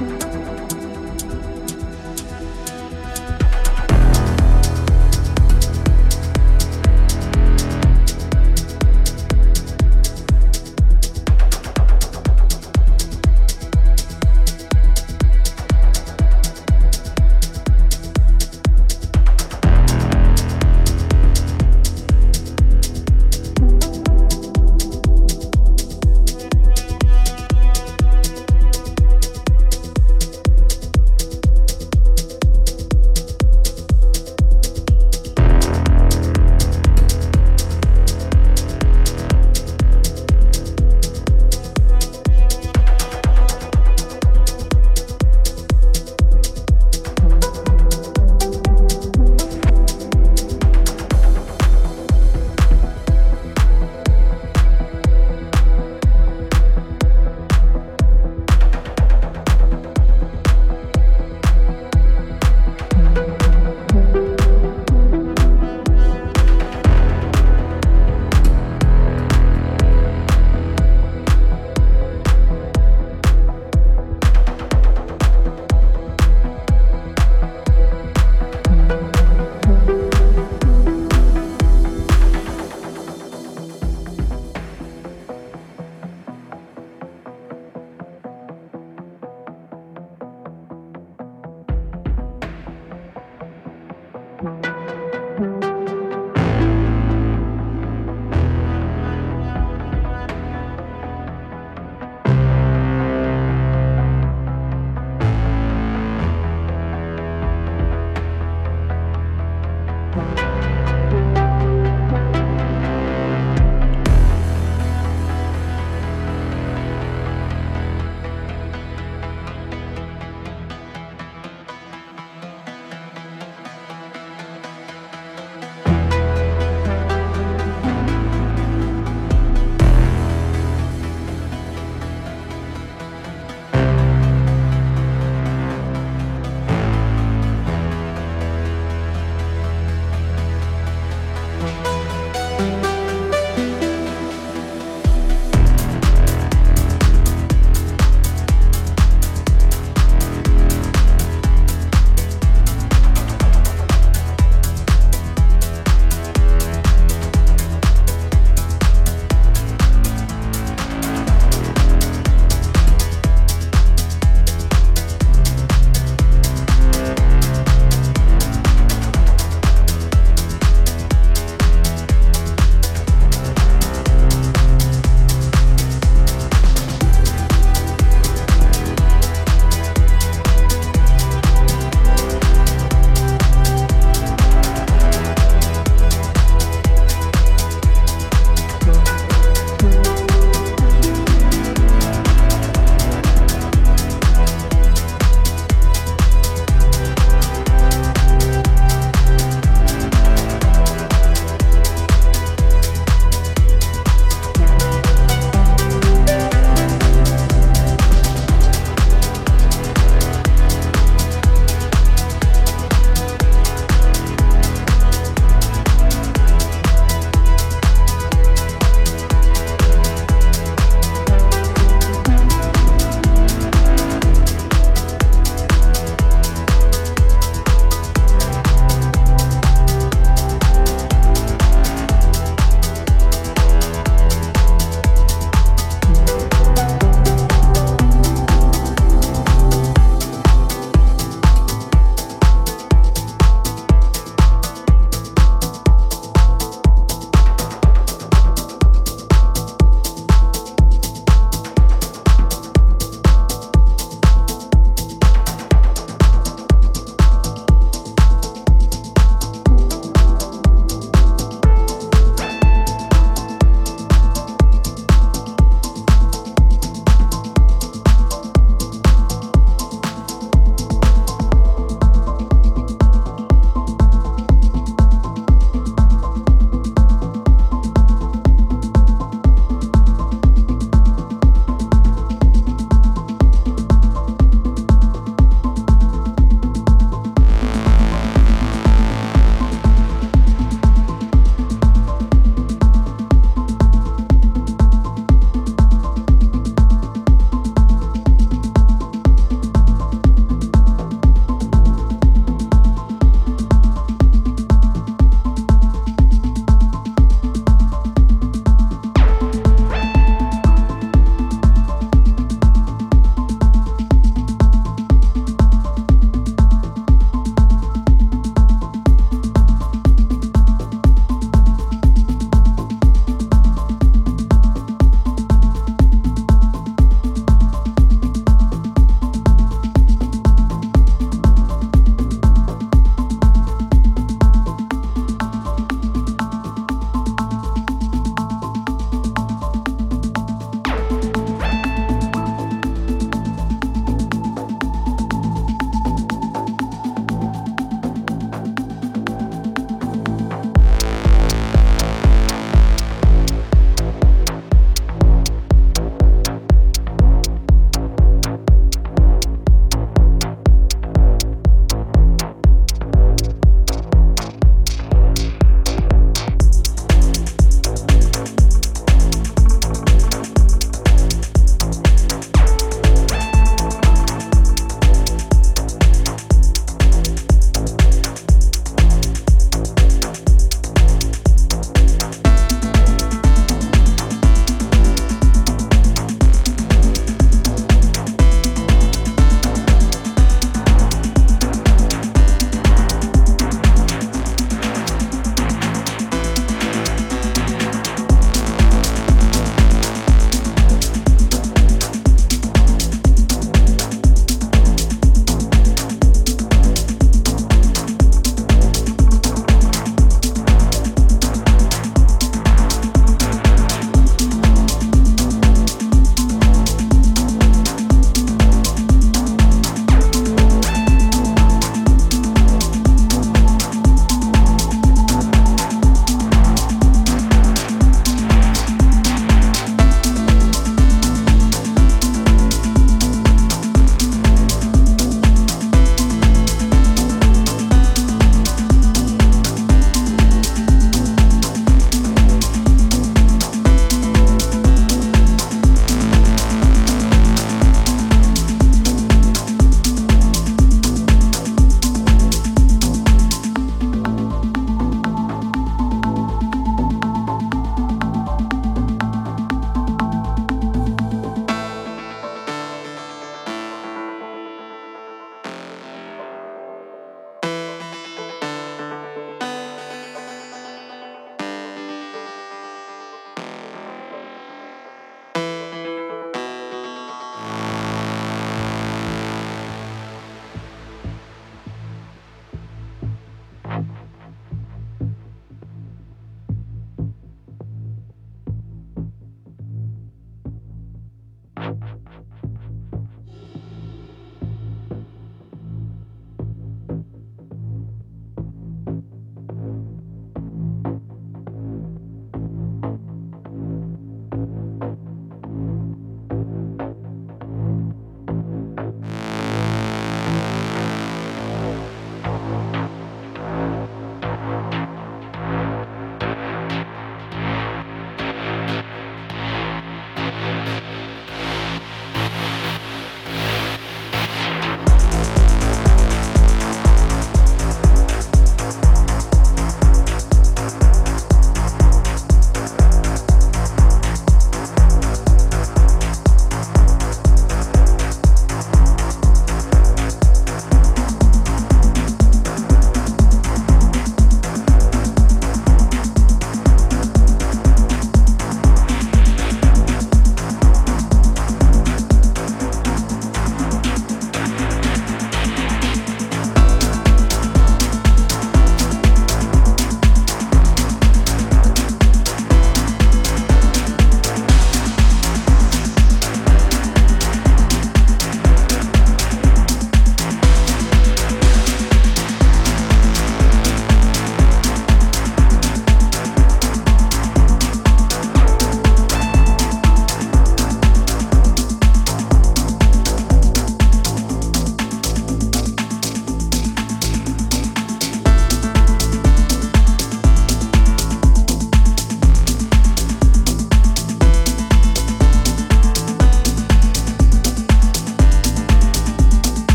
Bye.